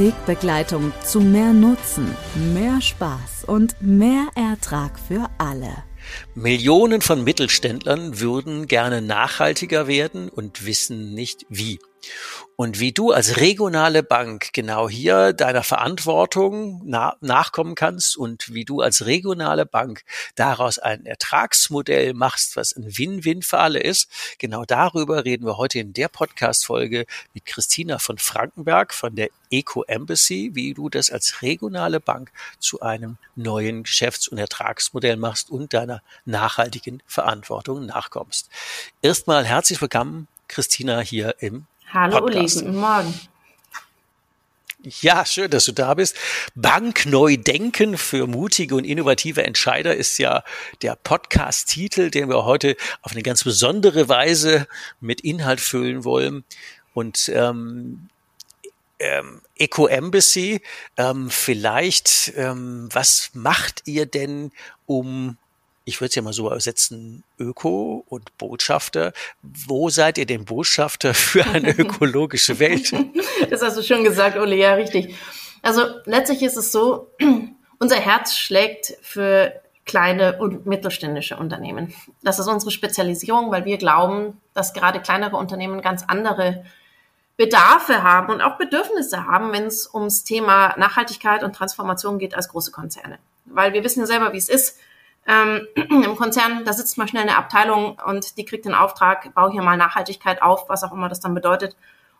Wegbegleitung zu mehr Nutzen, mehr Spaß und mehr Ertrag für alle. Millionen von Mittelständlern würden gerne nachhaltiger werden und wissen nicht wie. Und wie du als regionale Bank genau hier deiner Verantwortung na nachkommen kannst und wie du als regionale Bank daraus ein Ertragsmodell machst, was ein Win-Win für alle ist, genau darüber reden wir heute in der Podcast-Folge mit Christina von Frankenberg von der Eco Embassy, wie du das als regionale Bank zu einem neuen Geschäfts- und Ertragsmodell machst und deiner nachhaltigen Verantwortung nachkommst. Erstmal herzlich willkommen, Christina, hier im Hallo Podcast. Uli, guten Morgen. Ja, schön, dass du da bist. Bank neu denken für mutige und innovative Entscheider ist ja der Podcast-Titel, den wir heute auf eine ganz besondere Weise mit Inhalt füllen wollen. Und ähm, ähm, Eco Embassy, ähm, vielleicht, ähm, was macht ihr denn, um ich würde es ja mal so übersetzen, Öko und Botschafter. Wo seid ihr denn Botschafter für eine ökologische Welt? das hast du schon gesagt, Uli, ja, richtig. Also letztlich ist es so, unser Herz schlägt für kleine und mittelständische Unternehmen. Das ist unsere Spezialisierung, weil wir glauben, dass gerade kleinere Unternehmen ganz andere Bedarfe haben und auch Bedürfnisse haben, wenn es ums Thema Nachhaltigkeit und Transformation geht als große Konzerne. Weil wir wissen ja selber, wie es ist ähm, Im Konzern, da sitzt mal schnell eine Abteilung und die kriegt den Auftrag, bau hier mal Nachhaltigkeit auf, was auch immer das dann bedeutet.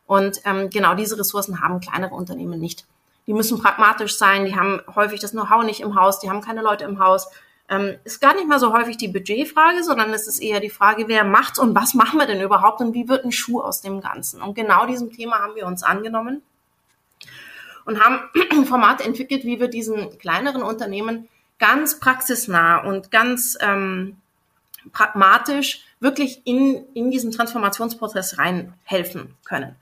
Und ähm, genau diese Ressourcen haben kleinere Unternehmen nicht. Die müssen pragmatisch sein, die haben häufig das Know-how nicht im Haus, die haben keine Leute im Haus. Ähm, ist gar nicht mal so häufig die Budgetfrage, sondern es ist eher die Frage, wer macht's und was machen wir denn überhaupt und wie wird ein Schuh aus dem Ganzen? Und genau diesem Thema haben wir uns angenommen und haben Formate entwickelt, wie wir diesen kleineren Unternehmen ganz praxisnah und ganz ähm, pragmatisch wirklich in, in diesen Transformationsprozess reinhelfen können.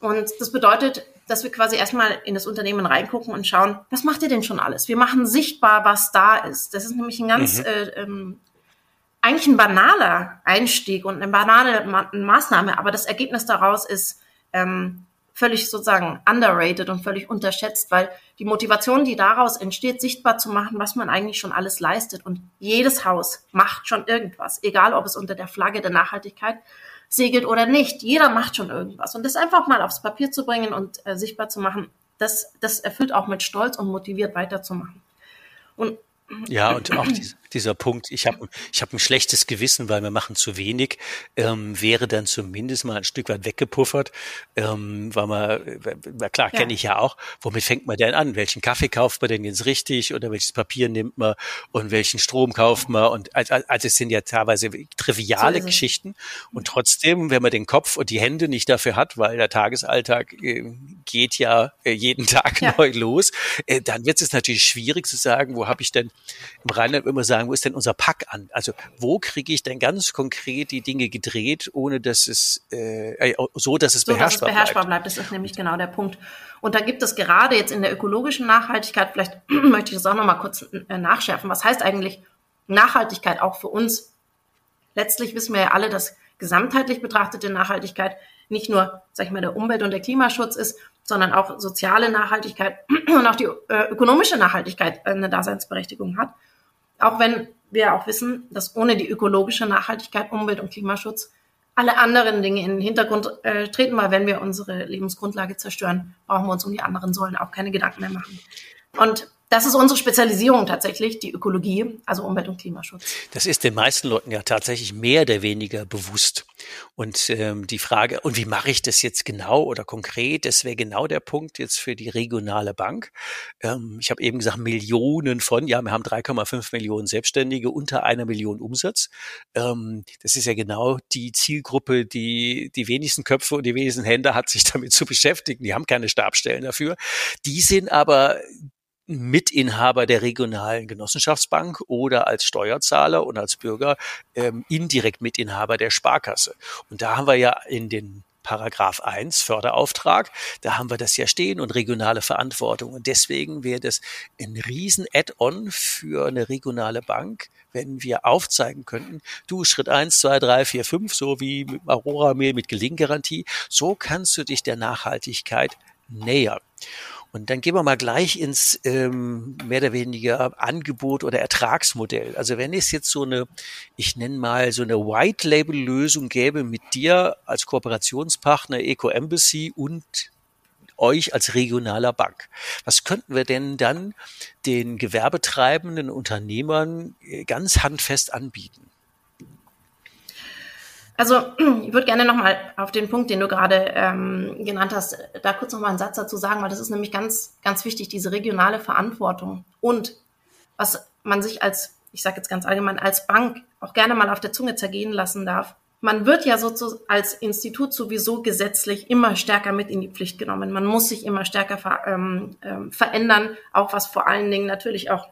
Und das bedeutet, dass wir quasi erstmal in das Unternehmen reingucken und schauen, was macht ihr denn schon alles? Wir machen sichtbar, was da ist. Das ist nämlich ein ganz, mhm. äh, ähm, eigentlich ein banaler Einstieg und eine banale Ma Maßnahme, aber das Ergebnis daraus ist ähm, völlig sozusagen underrated und völlig unterschätzt, weil die Motivation, die daraus entsteht, sichtbar zu machen, was man eigentlich schon alles leistet. Und jedes Haus macht schon irgendwas, egal ob es unter der Flagge der Nachhaltigkeit segelt oder nicht. Jeder macht schon irgendwas. Und das einfach mal aufs Papier zu bringen und äh, sichtbar zu machen, das, das erfüllt auch mit Stolz und motiviert weiterzumachen. Und ja, und auch dieser Punkt, ich habe ich hab ein schlechtes Gewissen, weil wir machen zu wenig, ähm, wäre dann zumindest mal ein Stück weit weggepuffert, ähm, weil man, na klar, ja. kenne ich ja auch, womit fängt man denn an? Welchen Kaffee kauft man denn jetzt richtig oder welches Papier nimmt man und welchen Strom kauft man? Und also, also es sind ja teilweise triviale so Geschichten und trotzdem, wenn man den Kopf und die Hände nicht dafür hat, weil der Tagesalltag äh, geht ja äh, jeden Tag ja. neu los, äh, dann wird es natürlich schwierig zu sagen, wo habe ich denn im Rheinland immer sagen, wo ist denn unser Pack an? Also wo kriege ich denn ganz konkret die Dinge gedreht, ohne dass es äh, äh so, dass es so, beherrschbar, dass es beherrschbar bleibt. bleibt. Das ist nämlich genau der Punkt. Und da gibt es gerade jetzt in der ökologischen Nachhaltigkeit, vielleicht möchte ich das auch nochmal kurz äh, nachschärfen, was heißt eigentlich Nachhaltigkeit auch für uns? Letztlich wissen wir ja alle, dass gesamtheitlich betrachtete Nachhaltigkeit nicht nur, sag ich mal, der Umwelt- und der Klimaschutz ist, sondern auch soziale Nachhaltigkeit und auch die äh, ökonomische Nachhaltigkeit eine Daseinsberechtigung hat. Auch wenn wir auch wissen, dass ohne die ökologische Nachhaltigkeit, Umwelt- und Klimaschutz alle anderen Dinge in den Hintergrund äh, treten, weil wenn wir unsere Lebensgrundlage zerstören, brauchen wir uns um die anderen Säulen auch keine Gedanken mehr machen. Und das ist unsere Spezialisierung tatsächlich, die Ökologie, also Umwelt- und Klimaschutz. Das ist den meisten Leuten ja tatsächlich mehr oder weniger bewusst. Und ähm, die Frage, und wie mache ich das jetzt genau oder konkret, das wäre genau der Punkt jetzt für die regionale Bank. Ähm, ich habe eben gesagt, Millionen von, ja, wir haben 3,5 Millionen Selbstständige unter einer Million Umsatz. Ähm, das ist ja genau die Zielgruppe, die die wenigsten Köpfe und die wenigsten Hände hat, sich damit zu beschäftigen. Die haben keine Stabstellen dafür. Die sind aber Mitinhaber der regionalen Genossenschaftsbank oder als Steuerzahler und als Bürger ähm, indirekt Mitinhaber der Sparkasse. Und da haben wir ja in den Paragraph 1 Förderauftrag, da haben wir das ja stehen und regionale Verantwortung. Und deswegen wäre das ein riesen Add-on für eine regionale Bank, wenn wir aufzeigen könnten, du Schritt 1, 2, 3, 4, 5, so wie mit Aurora Mail mit Gelinggarantie, so kannst du dich der Nachhaltigkeit nähern. Und dann gehen wir mal gleich ins ähm, mehr oder weniger Angebot oder Ertragsmodell. Also wenn es jetzt so eine, ich nenne mal so eine White-Label-Lösung gäbe mit dir als Kooperationspartner Eco Embassy und euch als regionaler Bank. Was könnten wir denn dann den gewerbetreibenden Unternehmern äh, ganz handfest anbieten? Also ich würde gerne nochmal auf den Punkt, den du gerade ähm, genannt hast, da kurz nochmal einen Satz dazu sagen, weil das ist nämlich ganz, ganz wichtig, diese regionale Verantwortung und was man sich als, ich sage jetzt ganz allgemein, als Bank auch gerne mal auf der Zunge zergehen lassen darf. Man wird ja sozusagen als Institut sowieso gesetzlich immer stärker mit in die Pflicht genommen. Man muss sich immer stärker ver, ähm, ähm, verändern, auch was vor allen Dingen natürlich auch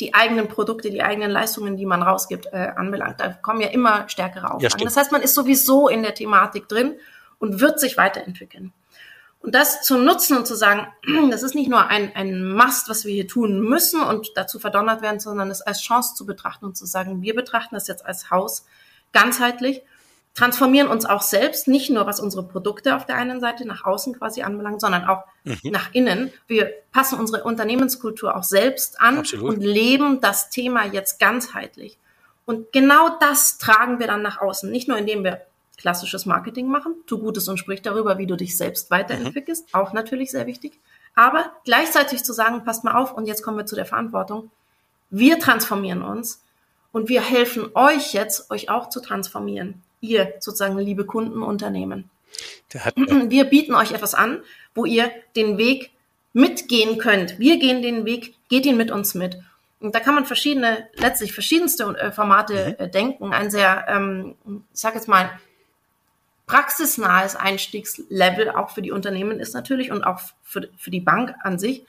die eigenen Produkte, die eigenen Leistungen, die man rausgibt, äh, anbelangt. Da kommen ja immer stärkere Auflagen. Ja, das heißt, man ist sowieso in der Thematik drin und wird sich weiterentwickeln. Und das zu nutzen und zu sagen, das ist nicht nur ein, ein Must, was wir hier tun müssen und dazu verdonnert werden, sondern es als Chance zu betrachten und zu sagen, wir betrachten das jetzt als Haus ganzheitlich transformieren uns auch selbst, nicht nur was unsere Produkte auf der einen Seite nach außen quasi anbelangt, sondern auch mhm. nach innen. Wir passen unsere Unternehmenskultur auch selbst an Absolut. und leben das Thema jetzt ganzheitlich. Und genau das tragen wir dann nach außen. Nicht nur indem wir klassisches Marketing machen, tu Gutes und sprich darüber, wie du dich selbst weiterentwickelst, mhm. auch natürlich sehr wichtig. Aber gleichzeitig zu sagen, passt mal auf, und jetzt kommen wir zu der Verantwortung. Wir transformieren uns und wir helfen euch jetzt, euch auch zu transformieren ihr sozusagen liebe Kundenunternehmen. Wir bieten euch etwas an, wo ihr den Weg mitgehen könnt. Wir gehen den Weg, geht ihn mit uns mit. Und da kann man verschiedene, letztlich verschiedenste äh, Formate mhm. Äh, denken. Ein sehr, ähm, ich sag jetzt mal, praxisnahes Einstiegslevel auch für die Unternehmen ist natürlich und auch für, für die Bank an sich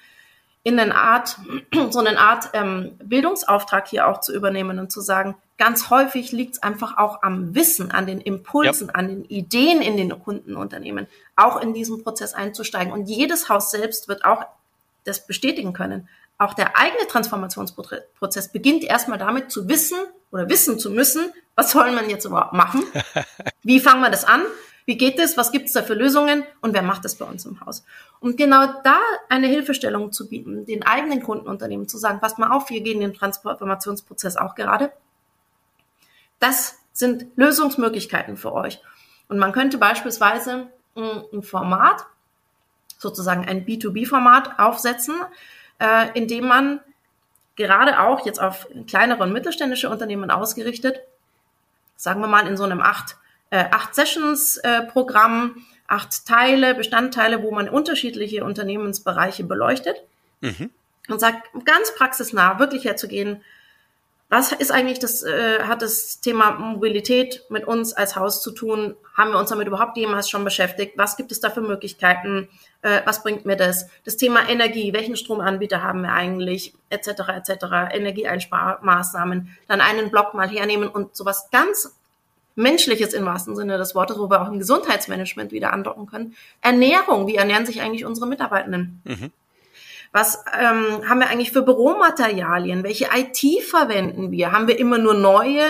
in eine Art, so eine Art ähm, Bildungsauftrag hier auch zu übernehmen und zu sagen, ganz häufig liegt es einfach auch am Wissen, an den Impulsen, ja. an den Ideen in den Kundenunternehmen, auch in diesen Prozess einzusteigen. Und jedes Haus selbst wird auch das bestätigen können. Auch der eigene Transformationsprozess beginnt erstmal damit zu wissen oder wissen zu müssen, was soll man jetzt überhaupt machen? Wie fangen wir das an? Wie geht es? Was gibt es da für Lösungen? Und wer macht das bei uns im Haus? Und genau da eine Hilfestellung zu bieten, den eigenen Kundenunternehmen zu sagen, passt mal auf, wir gehen den Transformationsprozess auch gerade. Das sind Lösungsmöglichkeiten für euch. Und man könnte beispielsweise ein Format, sozusagen ein B2B-Format aufsetzen, äh, in dem man gerade auch jetzt auf kleinere und mittelständische Unternehmen ausgerichtet, sagen wir mal in so einem acht äh, acht Sessions-Programm, äh, acht Teile, Bestandteile, wo man unterschiedliche Unternehmensbereiche beleuchtet mhm. und sagt, ganz praxisnah wirklich herzugehen, was ist eigentlich das, äh, hat das Thema Mobilität mit uns als Haus zu tun? Haben wir uns damit überhaupt jemals schon beschäftigt? Was gibt es da für Möglichkeiten? Äh, was bringt mir das? Das Thema Energie, welchen Stromanbieter haben wir eigentlich? Etc. etc. Energieeinsparmaßnahmen. Dann einen Block mal hernehmen und sowas ganz Menschliches im wahrsten Sinne des Wortes, wo wir auch im Gesundheitsmanagement wieder andocken können. Ernährung, wie ernähren sich eigentlich unsere Mitarbeitenden? Mhm. Was ähm, haben wir eigentlich für Büromaterialien? Welche IT verwenden wir? Haben wir immer nur neue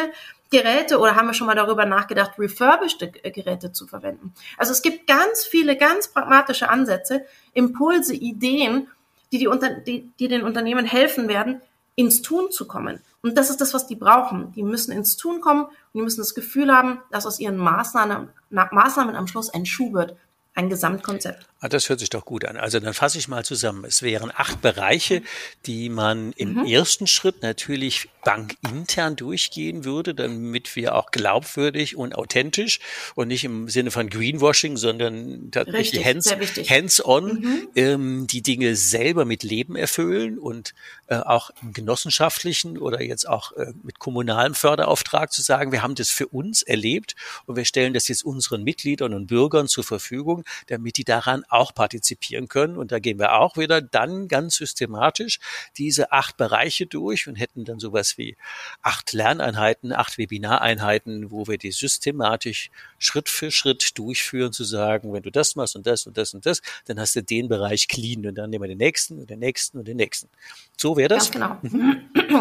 Geräte oder haben wir schon mal darüber nachgedacht, refurbished Geräte zu verwenden? Also es gibt ganz viele ganz pragmatische Ansätze, Impulse, Ideen, die, die, unter, die, die den Unternehmen helfen werden, ins Tun zu kommen. Und das ist das, was die brauchen. Die müssen ins Tun kommen und die müssen das Gefühl haben, dass aus ihren Maßnahmen, Maßnahmen am Schluss ein Schuh wird. Ein Gesamtkonzept. Ah, das hört sich doch gut an. Also dann fasse ich mal zusammen. Es wären acht Bereiche, die man im mhm. ersten Schritt natürlich bankintern durchgehen würde, damit wir auch glaubwürdig und authentisch und nicht im Sinne von Greenwashing, sondern tatsächlich hands, hands-on mhm. ähm, die Dinge selber mit Leben erfüllen und äh, auch im genossenschaftlichen oder jetzt auch äh, mit kommunalem Förderauftrag zu sagen, wir haben das für uns erlebt und wir stellen das jetzt unseren Mitgliedern und Bürgern zur Verfügung, damit die daran auch partizipieren können. Und da gehen wir auch wieder dann ganz systematisch diese acht Bereiche durch und hätten dann sowas wie acht Lerneinheiten, acht Webinareinheiten, wo wir die systematisch Schritt für Schritt durchführen, zu sagen, wenn du das machst und das und das und das, dann hast du den Bereich clean und dann nehmen wir den nächsten und den nächsten und den nächsten. So wäre das? Ganz genau.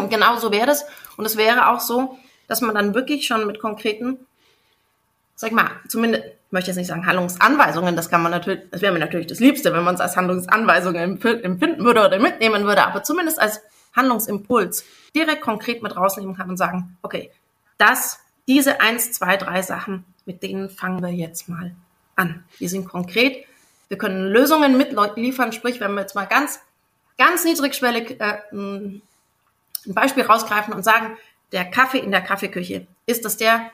Genau so wäre das. Und es wäre auch so, dass man dann wirklich schon mit konkreten, sag mal, zumindest ich möchte jetzt nicht sagen Handlungsanweisungen, das kann man natürlich, das wäre mir natürlich das Liebste, wenn man es als Handlungsanweisungen empfinden würde oder mitnehmen würde, aber zumindest als Handlungsimpuls direkt konkret mit rausnehmen kann und sagen, okay, das, diese eins, zwei, drei Sachen, mit denen fangen wir jetzt mal an. Die sind konkret. Wir können Lösungen mitliefern, sprich, wenn wir jetzt mal ganz, ganz niedrigschwellig äh, ein Beispiel rausgreifen und sagen, der Kaffee in der Kaffeeküche, ist das der,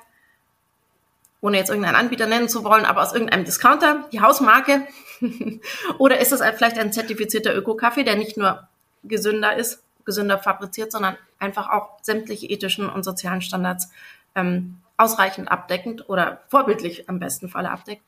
ohne jetzt irgendeinen Anbieter nennen zu wollen, aber aus irgendeinem Discounter, die Hausmarke? Oder ist es vielleicht ein zertifizierter Öko-Kaffee, der nicht nur gesünder ist, gesünder fabriziert, sondern einfach auch sämtliche ethischen und sozialen Standards ähm, ausreichend abdeckend oder vorbildlich am besten Falle abdeckt?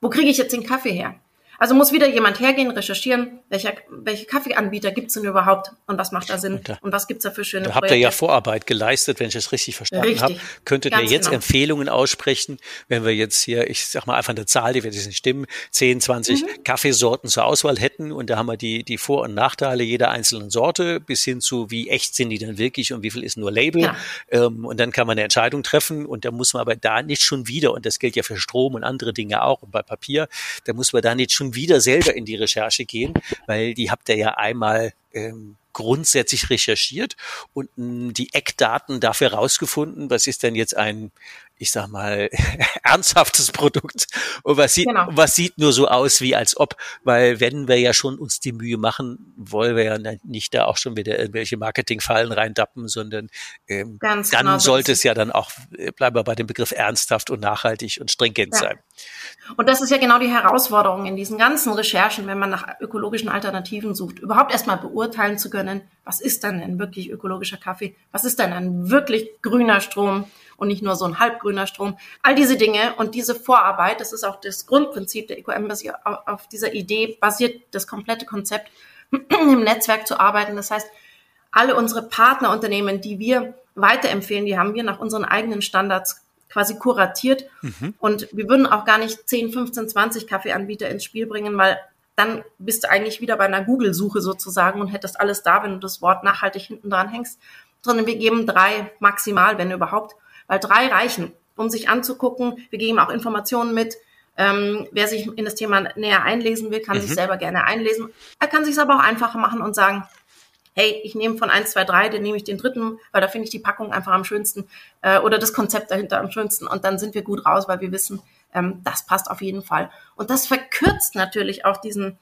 Wo kriege ich jetzt den Kaffee her? Also muss wieder jemand hergehen, recherchieren, welcher, welche Kaffeeanbieter gibt's denn überhaupt und was macht da Sinn und, da, und was gibt's da für schöne Da habt Projekte. ihr ja Vorarbeit geleistet, wenn ich das richtig verstanden habe. Könntet ihr jetzt genau. Empfehlungen aussprechen, wenn wir jetzt hier, ich sag mal einfach eine Zahl, die wird jetzt nicht stimmen, 10, 20 mhm. Kaffeesorten zur Auswahl hätten und da haben wir die, die Vor- und Nachteile jeder einzelnen Sorte bis hin zu, wie echt sind die denn wirklich und wie viel ist nur Label. Ja. Ähm, und dann kann man eine Entscheidung treffen und da muss man aber da nicht schon wieder, und das gilt ja für Strom und andere Dinge auch und bei Papier, da muss man da nicht schon wieder selber in die Recherche gehen, weil die habt ihr ja einmal ähm, grundsätzlich recherchiert und mh, die Eckdaten dafür rausgefunden, was ist denn jetzt ein, ich sag mal, ernsthaftes Produkt und was sieht, genau. was sieht nur so aus wie als ob, weil wenn wir ja schon uns die Mühe machen, wollen wir ja nicht da auch schon wieder irgendwelche Marketingfallen reindappen, sondern ähm, dann genau sollte es ja dann auch, äh, bleiben wir bei dem Begriff ernsthaft und nachhaltig und stringent ja. sein. Und das ist ja genau die Herausforderung in diesen ganzen Recherchen, wenn man nach ökologischen Alternativen sucht, überhaupt erstmal beurteilen zu können, was ist denn ein wirklich ökologischer Kaffee, was ist denn ein wirklich grüner Strom, und nicht nur so ein halbgrüner Strom. All diese Dinge und diese Vorarbeit, das ist auch das Grundprinzip der EQM, auf dieser Idee basiert das komplette Konzept, im Netzwerk zu arbeiten. Das heißt, alle unsere Partnerunternehmen, die wir weiterempfehlen, die haben wir nach unseren eigenen Standards quasi kuratiert. Mhm. Und wir würden auch gar nicht 10, 15, 20 Kaffeeanbieter ins Spiel bringen, weil dann bist du eigentlich wieder bei einer Google-Suche sozusagen und hättest alles da, wenn du das Wort nachhaltig hinten dran hängst. Sondern wir geben drei maximal, wenn überhaupt weil drei reichen, um sich anzugucken. Wir geben auch Informationen mit. Ähm, wer sich in das Thema näher einlesen will, kann mhm. sich selber gerne einlesen. Er kann sich es aber auch einfacher machen und sagen, hey, ich nehme von eins, zwei, drei, dann nehme ich den dritten, weil da finde ich die Packung einfach am schönsten äh, oder das Konzept dahinter am schönsten und dann sind wir gut raus, weil wir wissen, ähm, das passt auf jeden Fall. Und das verkürzt natürlich auch diesen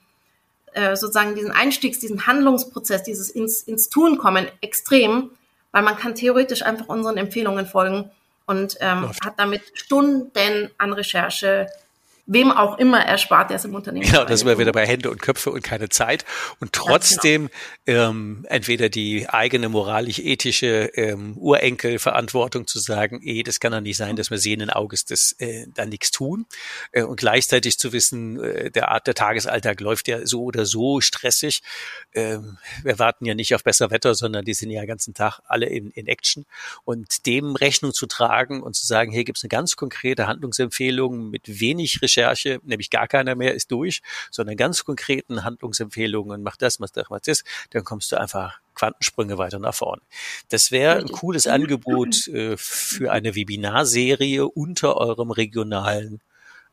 äh, sozusagen diesen Einstiegs, diesen Handlungsprozess, dieses ins, ins Tun kommen extrem, weil man kann theoretisch einfach unseren Empfehlungen folgen und ähm, hat damit Stunden an Recherche wem auch immer erspart, der es im Unternehmen Genau, da sind wir wieder bei Hände und Köpfe und keine Zeit. Und trotzdem genau. ähm, entweder die eigene moralisch-ethische ähm, Urenkelverantwortung zu sagen, eh, das kann doch nicht sein, dass wir sehenden Auges das äh, da nichts tun. Äh, und gleichzeitig zu wissen, äh, der Art der Tagesalltag läuft ja so oder so stressig. Ähm, wir warten ja nicht auf besser Wetter, sondern die sind ja den ganzen Tag alle in, in Action. Und dem Rechnung zu tragen und zu sagen, hier gibt es eine ganz konkrete Handlungsempfehlung mit wenig Recherche Recherche, nämlich gar keiner mehr ist durch, sondern ganz konkreten Handlungsempfehlungen, mach das, mach das, mach das, dann kommst du einfach Quantensprünge weiter nach vorne. Das wäre ein cooles Angebot äh, für eine Webinarserie unter eurem regionalen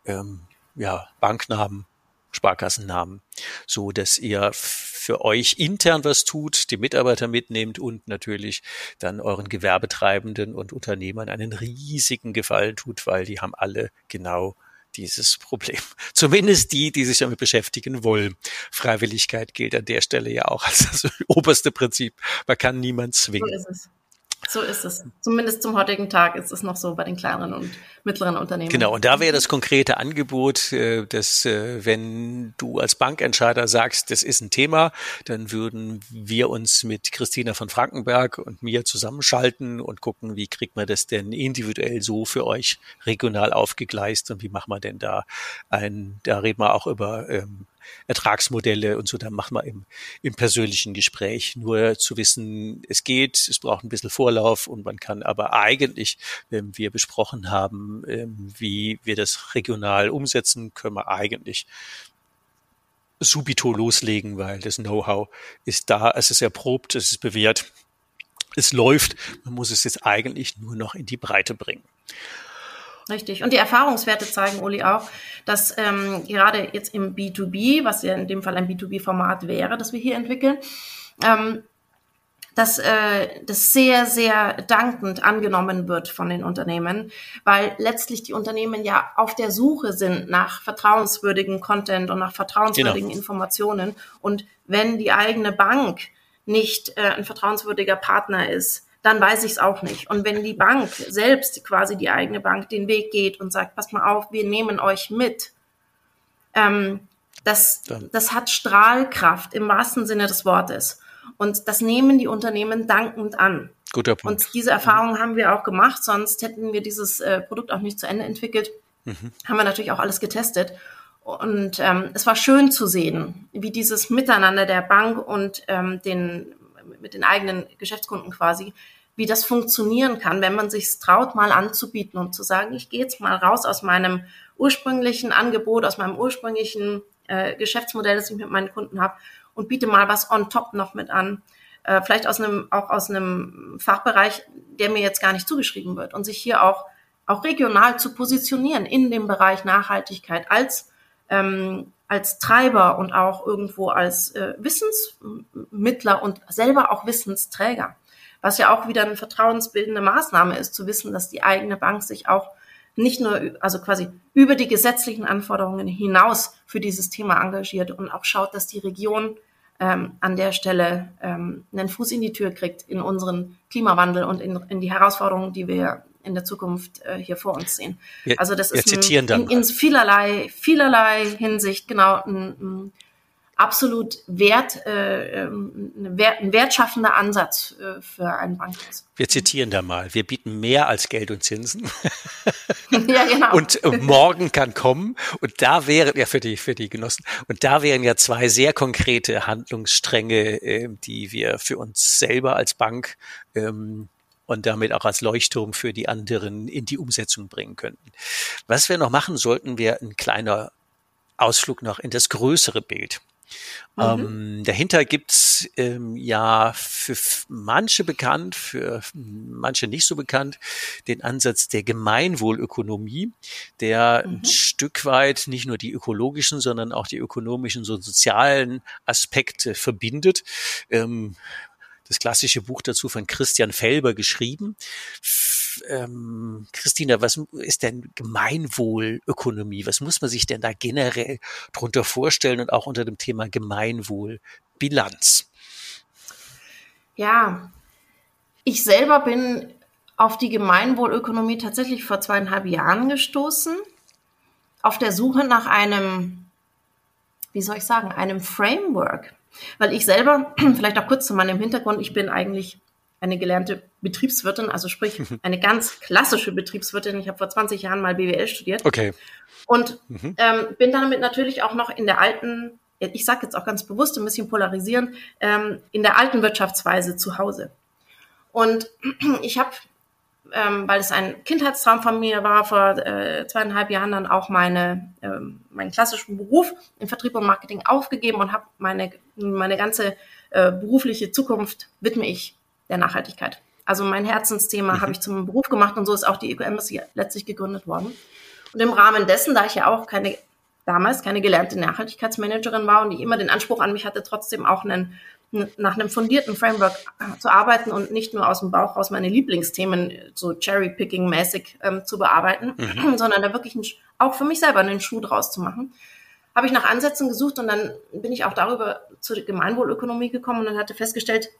ähm, ja, Banknamen, Sparkassennamen, so dass ihr für euch intern was tut, die Mitarbeiter mitnehmt und natürlich dann euren Gewerbetreibenden und Unternehmern einen riesigen Gefallen tut, weil die haben alle genau dieses Problem. Zumindest die, die sich damit beschäftigen wollen. Freiwilligkeit gilt an der Stelle ja auch als das oberste Prinzip. Man kann niemand zwingen. So. So ist es. Zumindest zum heutigen Tag ist es noch so bei den kleineren und mittleren Unternehmen. Genau, und da wäre das konkrete Angebot, äh, dass äh, wenn du als Bankentscheider sagst, das ist ein Thema, dann würden wir uns mit Christina von Frankenberg und mir zusammenschalten und gucken, wie kriegt man das denn individuell so für euch regional aufgegleist und wie machen wir denn da ein, da reden wir auch über ähm, Ertragsmodelle und so, da machen wir im, im persönlichen Gespräch. Nur zu wissen, es geht, es braucht ein bisschen Vorlauf und man kann aber eigentlich, wenn wir besprochen haben, ähm, wie wir das regional umsetzen, können wir eigentlich subito loslegen, weil das Know-how ist da, es ist erprobt, es ist bewährt, es läuft, man muss es jetzt eigentlich nur noch in die Breite bringen. Richtig. Und die Erfahrungswerte zeigen, Uli, auch, dass ähm, gerade jetzt im B2B, was ja in dem Fall ein B2B-Format wäre, das wir hier entwickeln, ähm, dass äh, das sehr, sehr dankend angenommen wird von den Unternehmen, weil letztlich die Unternehmen ja auf der Suche sind nach vertrauenswürdigen Content und nach vertrauenswürdigen genau. Informationen. Und wenn die eigene Bank nicht äh, ein vertrauenswürdiger Partner ist, dann weiß ich es auch nicht. Und wenn die Bank selbst, quasi die eigene Bank, den Weg geht und sagt, pass mal auf, wir nehmen euch mit, ähm, das, das hat Strahlkraft im wahrsten Sinne des Wortes. Und das nehmen die Unternehmen dankend an. Guter Punkt. Und diese Erfahrung haben wir auch gemacht, sonst hätten wir dieses äh, Produkt auch nicht zu Ende entwickelt. Mhm. Haben wir natürlich auch alles getestet. Und ähm, es war schön zu sehen, wie dieses Miteinander der Bank und ähm, den mit den eigenen Geschäftskunden quasi, wie das funktionieren kann, wenn man sich traut, mal anzubieten und zu sagen, ich gehe jetzt mal raus aus meinem ursprünglichen Angebot, aus meinem ursprünglichen äh, Geschäftsmodell, das ich mit meinen Kunden habe, und biete mal was on top noch mit an. Äh, vielleicht aus einem, auch aus einem Fachbereich, der mir jetzt gar nicht zugeschrieben wird und sich hier auch, auch regional zu positionieren in dem Bereich Nachhaltigkeit als ähm, als Treiber und auch irgendwo als äh, Wissensmittler und selber auch Wissensträger. Was ja auch wieder eine vertrauensbildende Maßnahme ist, zu wissen, dass die eigene Bank sich auch nicht nur, also quasi über die gesetzlichen Anforderungen hinaus für dieses Thema engagiert und auch schaut, dass die Region ähm, an der Stelle ähm, einen Fuß in die Tür kriegt in unseren Klimawandel und in, in die Herausforderungen, die wir in der Zukunft äh, hier vor uns sehen. Wir, also das ist ein, in, in, vielerlei, vielerlei Hinsicht genau ein, ein absolut wert, äh, ähm, ein, wert, ein wertschaffender Ansatz äh, für ein Bankhaus. Wir zitieren da mal. Wir bieten mehr als Geld und Zinsen. ja, genau. Und äh, morgen kann kommen. Und da wären ja für die für die Genossen. Und da wären ja zwei sehr konkrete Handlungsstränge, äh, die wir für uns selber als Bank ähm, und damit auch als Leuchtturm für die anderen in die Umsetzung bringen könnten. Was wir noch machen sollten, wäre ein kleiner Ausflug noch in das größere Bild. Mhm. Ähm, dahinter gibt's ähm, ja für manche bekannt, für manche nicht so bekannt, den Ansatz der Gemeinwohlökonomie, der mhm. ein Stück weit nicht nur die ökologischen, sondern auch die ökonomischen und sozialen Aspekte verbindet. Ähm, das klassische Buch dazu von Christian Felber geschrieben. Ähm, Christina, was ist denn Gemeinwohlökonomie? Was muss man sich denn da generell drunter vorstellen und auch unter dem Thema Gemeinwohlbilanz? Ja, ich selber bin auf die Gemeinwohlökonomie tatsächlich vor zweieinhalb Jahren gestoßen, auf der Suche nach einem, wie soll ich sagen, einem Framework, weil ich selber, vielleicht auch kurz zu meinem Hintergrund, ich bin eigentlich eine gelernte Betriebswirtin, also sprich eine ganz klassische Betriebswirtin. Ich habe vor 20 Jahren mal BWL studiert. Okay. Und mhm. ähm, bin damit natürlich auch noch in der alten, ich sage jetzt auch ganz bewusst ein bisschen polarisierend, ähm, in der alten Wirtschaftsweise zu Hause. Und ich habe ähm, weil es ein Kindheitstraum von mir war, vor äh, zweieinhalb Jahren dann auch meine, ähm, meinen klassischen Beruf im Vertrieb und Marketing aufgegeben und habe meine, meine ganze äh, berufliche Zukunft widme ich der Nachhaltigkeit. Also mein Herzensthema mhm. habe ich zum Beruf gemacht und so ist auch die EQM letztlich gegründet worden. Und im Rahmen dessen, da ich ja auch keine damals keine gelernte Nachhaltigkeitsmanagerin war und ich immer den Anspruch an mich hatte, trotzdem auch einen nach einem fundierten Framework äh, zu arbeiten und nicht nur aus dem Bauch raus meine Lieblingsthemen so Cherry-Picking-mäßig ähm, zu bearbeiten, mhm. sondern da wirklich ein, auch für mich selber einen Schuh draus zu machen. Habe ich nach Ansätzen gesucht und dann bin ich auch darüber zur Gemeinwohlökonomie gekommen und hatte festgestellt,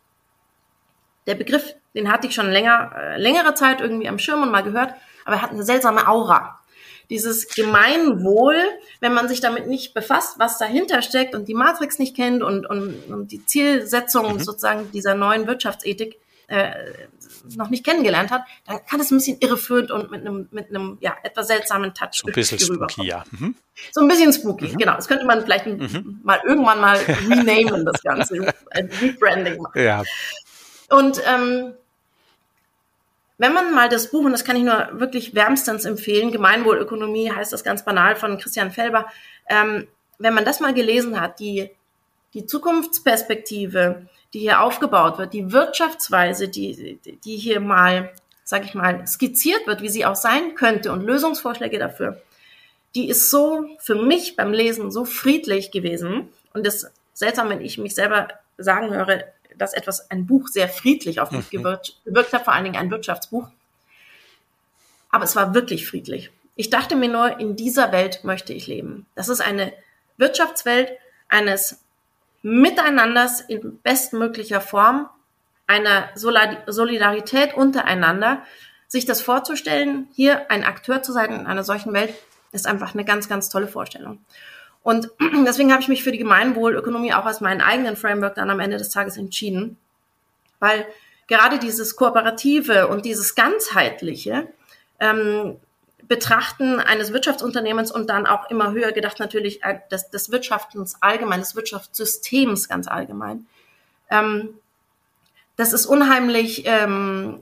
der Begriff, den hatte ich schon länger, äh, längere Zeit irgendwie am Schirm und mal gehört, aber er hat eine seltsame Aura dieses Gemeinwohl, wenn man sich damit nicht befasst, was dahinter steckt und die Matrix nicht kennt und, und, und die Zielsetzung mhm. sozusagen dieser neuen Wirtschaftsethik äh, noch nicht kennengelernt hat, dann kann es ein bisschen irreführend und mit einem, mit einem ja, etwas seltsamen Touch so ein bisschen spooky, ja. Mhm. So ein bisschen spooky, mhm. genau. Das könnte man vielleicht mhm. mal irgendwann mal renamen, das Ganze, ein Rebranding machen. Ja. Und ähm, wenn man mal das Buch, und das kann ich nur wirklich wärmstens empfehlen, Gemeinwohlökonomie heißt das ganz banal von Christian Felber, ähm, wenn man das mal gelesen hat, die, die Zukunftsperspektive, die hier aufgebaut wird, die Wirtschaftsweise, die, die hier mal, sag ich mal, skizziert wird, wie sie auch sein könnte und Lösungsvorschläge dafür, die ist so für mich beim Lesen so friedlich gewesen. Und das seltsam, wenn ich mich selber sagen höre, dass etwas, ein Buch sehr friedlich auf mich mhm. gewirkt, gewirkt hat, vor allen Dingen ein Wirtschaftsbuch. Aber es war wirklich friedlich. Ich dachte mir nur, in dieser Welt möchte ich leben. Das ist eine Wirtschaftswelt eines Miteinanders in bestmöglicher Form, einer Solidarität untereinander. Sich das vorzustellen, hier ein Akteur zu sein in einer solchen Welt, ist einfach eine ganz, ganz tolle Vorstellung. Und deswegen habe ich mich für die Gemeinwohlökonomie auch als meinen eigenen Framework dann am Ende des Tages entschieden, weil gerade dieses Kooperative und dieses ganzheitliche ähm, Betrachten eines Wirtschaftsunternehmens und dann auch immer höher gedacht natürlich äh, des, des Wirtschaftens allgemein, des Wirtschaftssystems ganz allgemein. Ähm, das ist unheimlich, ähm,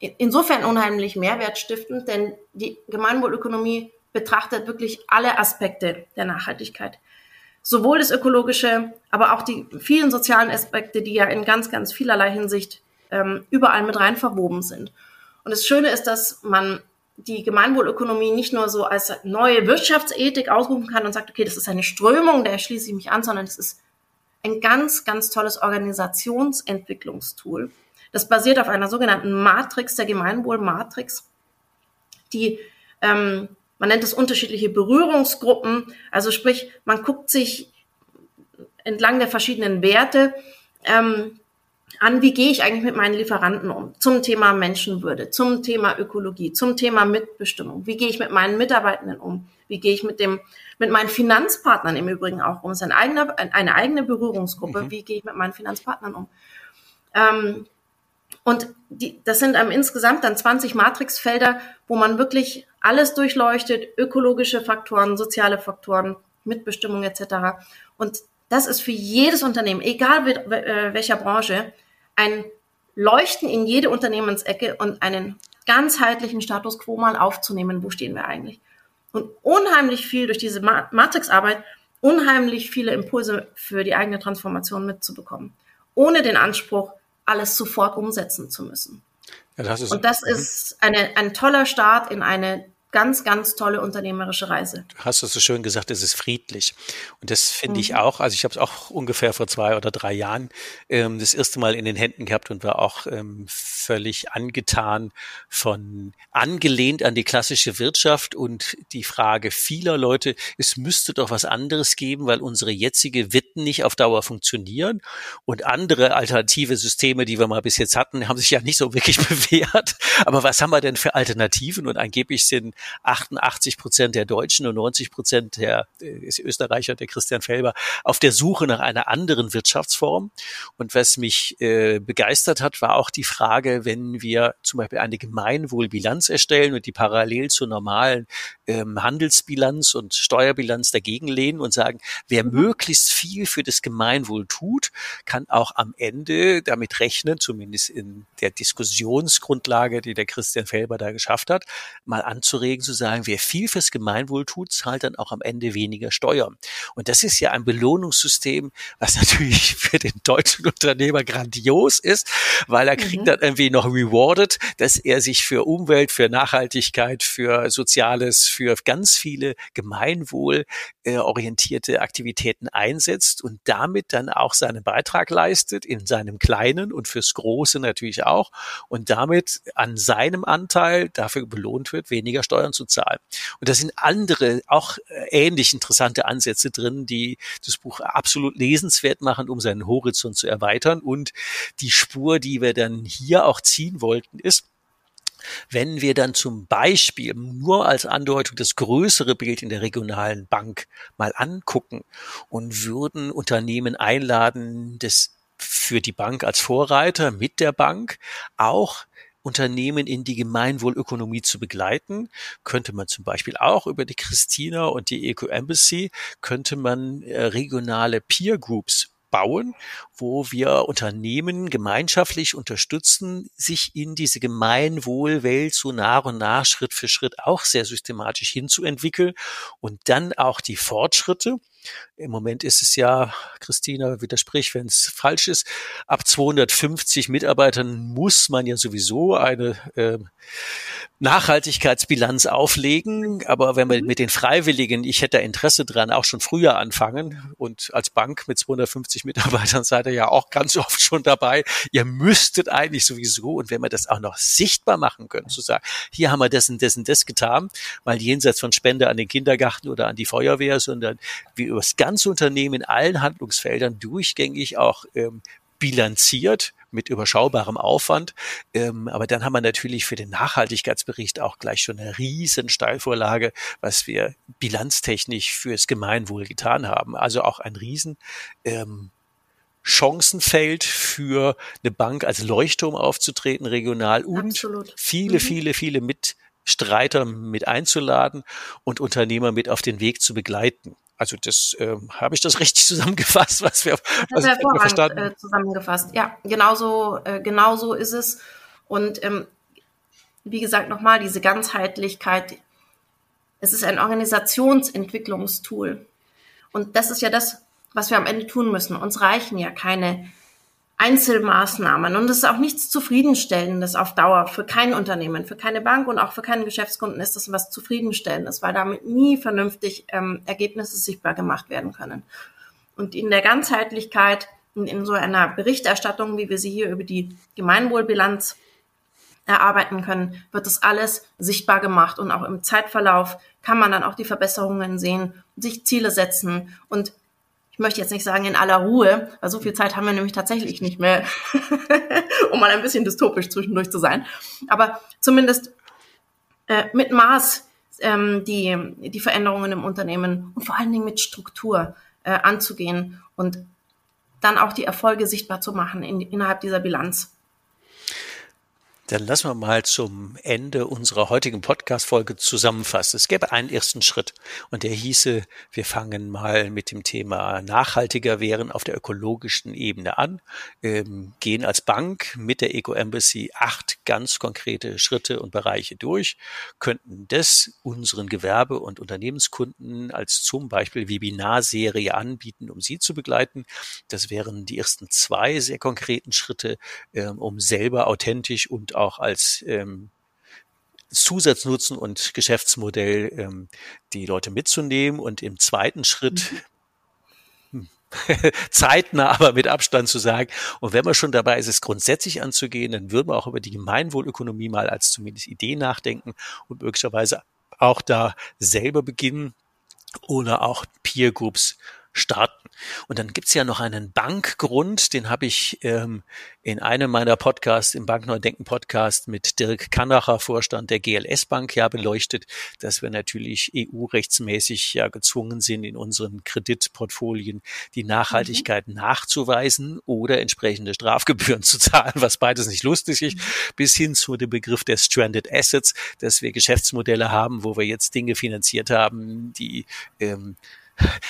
insofern unheimlich mehrwertstiftend, denn die Gemeinwohlökonomie betrachtet wirklich alle Aspekte der Nachhaltigkeit. Sowohl das ökologische, aber auch die vielen sozialen Aspekte, die ja in ganz, ganz vielerlei Hinsicht ähm, überall mit rein verwoben sind. Und das Schöne ist, dass man die Gemeinwohlökonomie nicht nur so als neue Wirtschaftsethik ausrufen kann und sagt, okay, das ist eine Strömung, der schließe ich mich an, sondern es ist ein ganz, ganz tolles Organisationsentwicklungstool. Das basiert auf einer sogenannten Matrix, der Gemeinwohlmatrix, die ähm, man nennt es unterschiedliche Berührungsgruppen. Also sprich, man guckt sich entlang der verschiedenen Werte ähm, an, wie gehe ich eigentlich mit meinen Lieferanten um? Zum Thema Menschenwürde, zum Thema Ökologie, zum Thema Mitbestimmung. Wie gehe ich mit meinen Mitarbeitenden um? Wie gehe ich mit dem, mit meinen Finanzpartnern im Übrigen auch um? Es ist eine eigene, eine eigene Berührungsgruppe. Mhm. Wie gehe ich mit meinen Finanzpartnern um? Ähm, und die, das sind ähm, insgesamt dann 20 Matrixfelder, wo man wirklich alles durchleuchtet, ökologische Faktoren, soziale Faktoren, Mitbestimmung etc. Und das ist für jedes Unternehmen, egal äh, welcher Branche, ein Leuchten in jede Unternehmensecke und einen ganzheitlichen Status quo mal aufzunehmen, wo stehen wir eigentlich. Und unheimlich viel durch diese Matrixarbeit, unheimlich viele Impulse für die eigene Transformation mitzubekommen. Ohne den Anspruch, alles sofort umsetzen zu müssen. Ja, das und das mhm. ist eine, ein toller Start in eine ganz, ganz tolle unternehmerische Reise. Du hast es so schön gesagt, es ist friedlich. Und das finde mhm. ich auch, also ich habe es auch ungefähr vor zwei oder drei Jahren ähm, das erste Mal in den Händen gehabt und war auch ähm, völlig angetan von, angelehnt an die klassische Wirtschaft und die Frage vieler Leute, es müsste doch was anderes geben, weil unsere jetzige wird nicht auf Dauer funktionieren. Und andere alternative Systeme, die wir mal bis jetzt hatten, haben sich ja nicht so wirklich bewährt. Aber was haben wir denn für Alternativen? Und angeblich sind 88 Prozent der Deutschen und 90 Prozent der äh, Österreicher, der Christian Felber, auf der Suche nach einer anderen Wirtschaftsform. Und was mich äh, begeistert hat, war auch die Frage, wenn wir zum Beispiel eine Gemeinwohlbilanz erstellen und die parallel zur normalen ähm, Handelsbilanz und Steuerbilanz dagegen lehnen und sagen, wer mhm. möglichst viel für das Gemeinwohl tut, kann auch am Ende damit rechnen, zumindest in der Diskussionsgrundlage, die der Christian Felber da geschafft hat, mal anzuregen, anzuregen, zu sagen, wer viel fürs Gemeinwohl tut, zahlt dann auch am Ende weniger Steuern. Und das ist ja ein Belohnungssystem, was natürlich für den deutschen Unternehmer grandios ist, weil er kriegt mhm. dann irgendwie noch rewarded, dass er sich für Umwelt, für Nachhaltigkeit, für Soziales, für ganz viele Gemeinwohl äh, Aktivitäten einsetzt und damit dann auch seinen Beitrag leistet in seinem Kleinen und fürs Große natürlich auch und damit an seinem Anteil dafür belohnt wird, weniger Steuern zu zahlen. Und da sind andere, auch äh, ähnlich interessante Ansätze drin, die das Buch absolut lesenswert machen, um seinen Horizont zu erweitern. Und die Spur, die wir dann hier auch ziehen wollten, ist, wenn wir dann zum Beispiel nur als Andeutung das größere Bild in der regionalen Bank mal angucken und würden Unternehmen einladen, das für die Bank als Vorreiter mit der Bank auch Unternehmen in die Gemeinwohlökonomie zu begleiten, könnte man zum Beispiel auch über die Christina und die Eco Embassy, könnte man äh, regionale Peer Groups bauen, wo wir Unternehmen gemeinschaftlich unterstützen, sich in diese Gemeinwohlwelt so nach und nach Schritt für Schritt auch sehr systematisch hinzuentwickeln und dann auch die Fortschritte im Moment ist es ja, Christina widerspricht, wenn es falsch ist, ab 250 Mitarbeitern muss man ja sowieso eine äh, Nachhaltigkeitsbilanz auflegen. Aber wenn man mhm. mit den Freiwilligen, ich hätte Interesse dran, auch schon früher anfangen. Und als Bank mit 250 Mitarbeitern seid ihr ja auch ganz oft schon dabei. Ihr müsstet eigentlich sowieso, und wenn wir das auch noch sichtbar machen können, zu sagen, hier haben wir das und das und das getan, mal jenseits von Spende an den Kindergarten oder an die Feuerwehr, sondern wie über das ganze Unternehmen in allen Handlungsfeldern durchgängig auch ähm, bilanziert mit überschaubarem Aufwand. Ähm, aber dann haben wir natürlich für den Nachhaltigkeitsbericht auch gleich schon eine riesen Steilvorlage, was wir bilanztechnisch fürs Gemeinwohl getan haben. Also auch ein riesen ähm, Chancenfeld für eine Bank als Leuchtturm aufzutreten, regional und Absolut. viele, mhm. viele, viele Mitstreiter mit einzuladen und Unternehmer mit auf den Weg zu begleiten. Also das äh, habe ich das richtig zusammengefasst, was wir, was das wir verstanden äh, zusammengefasst. Ja, genauso, äh, genauso ist es. Und ähm, wie gesagt, nochmal diese Ganzheitlichkeit. Es ist ein Organisationsentwicklungstool. Und das ist ja das, was wir am Ende tun müssen. Uns reichen ja keine Einzelmaßnahmen. Und es ist auch nichts Zufriedenstellendes auf Dauer für kein Unternehmen, für keine Bank und auch für keinen Geschäftskunden ist das was Zufriedenstellendes, weil damit nie vernünftig ähm, Ergebnisse sichtbar gemacht werden können. Und in der Ganzheitlichkeit, in, in so einer Berichterstattung, wie wir sie hier über die Gemeinwohlbilanz erarbeiten können, wird das alles sichtbar gemacht und auch im Zeitverlauf kann man dann auch die Verbesserungen sehen, sich Ziele setzen und ich möchte jetzt nicht sagen in aller Ruhe, weil so viel Zeit haben wir nämlich tatsächlich nicht mehr, um mal ein bisschen dystopisch zwischendurch zu sein. Aber zumindest äh, mit Maß ähm, die, die Veränderungen im Unternehmen und vor allen Dingen mit Struktur äh, anzugehen und dann auch die Erfolge sichtbar zu machen in, innerhalb dieser Bilanz. Dann lassen wir mal zum Ende unserer heutigen Podcast-Folge zusammenfassen. Es gäbe einen ersten Schritt und der hieße, wir fangen mal mit dem Thema nachhaltiger wären auf der ökologischen Ebene an, ähm, gehen als Bank mit der Eco Embassy acht ganz konkrete Schritte und Bereiche durch, könnten das unseren Gewerbe- und Unternehmenskunden als zum Beispiel Webinarserie anbieten, um sie zu begleiten. Das wären die ersten zwei sehr konkreten Schritte, ähm, um selber authentisch und auch als ähm, Zusatznutzen und Geschäftsmodell ähm, die Leute mitzunehmen und im zweiten Schritt mhm. zeitnah, aber mit Abstand zu sagen. Und wenn man schon dabei ist, es grundsätzlich anzugehen, dann würden wir auch über die Gemeinwohlökonomie mal als zumindest Idee nachdenken und möglicherweise auch da selber beginnen oder auch Peer Groups starten. Und dann gibt's ja noch einen Bankgrund, den habe ich ähm, in einem meiner Podcasts, im Bankneudenken Podcast mit Dirk Kanacher, Vorstand der GLS Bank, ja beleuchtet, dass wir natürlich EU-rechtsmäßig ja gezwungen sind, in unseren Kreditportfolien die Nachhaltigkeit mhm. nachzuweisen oder entsprechende Strafgebühren zu zahlen, was beides nicht lustig ist, mhm. bis hin zu dem Begriff der Stranded Assets, dass wir Geschäftsmodelle haben, wo wir jetzt Dinge finanziert haben, die ähm,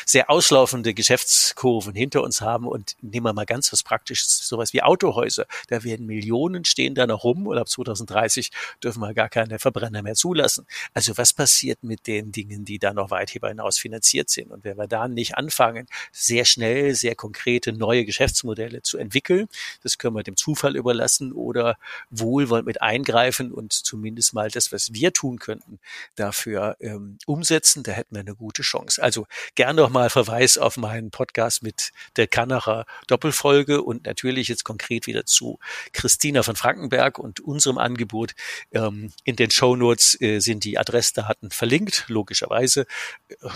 sehr auslaufende Geschäftskurven hinter uns haben und nehmen wir mal ganz was Praktisches, sowas wie Autohäuser. Da werden Millionen stehen da noch rum und ab 2030 dürfen wir gar keine Verbrenner mehr zulassen. Also was passiert mit den Dingen, die da noch weit hinaus finanziert sind? Und wenn wir da nicht anfangen, sehr schnell, sehr konkrete neue Geschäftsmodelle zu entwickeln, das können wir dem Zufall überlassen oder wohlwollend mit eingreifen und zumindest mal das, was wir tun könnten, dafür ähm, umsetzen, da hätten wir eine gute Chance. Also gern noch mal Verweis auf meinen Podcast mit der Kannerer Doppelfolge und natürlich jetzt konkret wieder zu Christina von Frankenberg und unserem Angebot. Ähm, in den Show Notes äh, sind die Adressdaten verlinkt, logischerweise.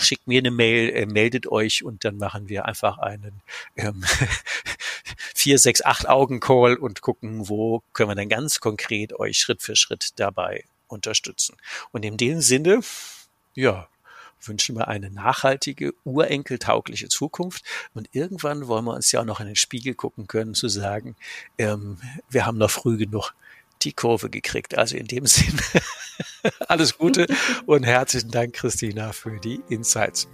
Schickt mir eine Mail, äh, meldet euch und dann machen wir einfach einen ähm, vier, sechs, acht Augen Call und gucken, wo können wir dann ganz konkret euch Schritt für Schritt dabei unterstützen. Und in dem Sinne, ja, wünschen wir eine nachhaltige, urenkeltaugliche Zukunft. Und irgendwann wollen wir uns ja auch noch in den Spiegel gucken können, zu sagen, ähm, wir haben noch früh genug die Kurve gekriegt. Also in dem Sinne, alles Gute und herzlichen Dank, Christina, für die Insights.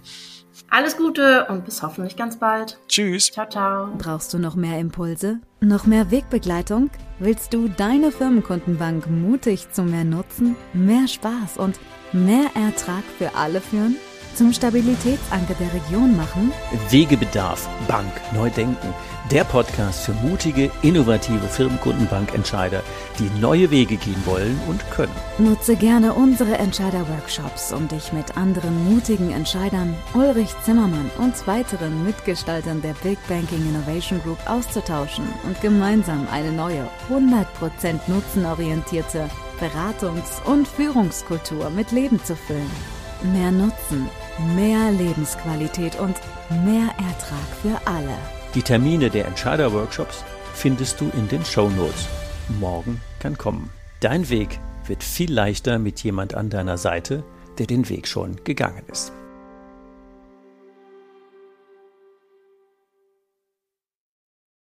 Alles Gute und bis hoffentlich ganz bald. Tschüss. Ciao, ciao. Brauchst du noch mehr Impulse? Noch mehr Wegbegleitung? Willst du deine Firmenkundenbank mutig zu mehr Nutzen, mehr Spaß und mehr Ertrag für alle führen? Zum Stabilitätsanker der Region machen? Wegebedarf, Bank, neu denken der Podcast für mutige, innovative Firmenkundenbankentscheider, die neue Wege gehen wollen und können. Nutze gerne unsere Entscheider-Workshops, um dich mit anderen mutigen Entscheidern, Ulrich Zimmermann und weiteren Mitgestaltern der Big Banking Innovation Group auszutauschen und gemeinsam eine neue, 100% nutzenorientierte Beratungs- und Führungskultur mit Leben zu füllen. Mehr Nutzen, mehr Lebensqualität und mehr Ertrag für alle. Die Termine der Entscheider-Workshops findest du in den Show Notes. Morgen kann kommen. Dein Weg wird viel leichter mit jemand an deiner Seite, der den Weg schon gegangen ist.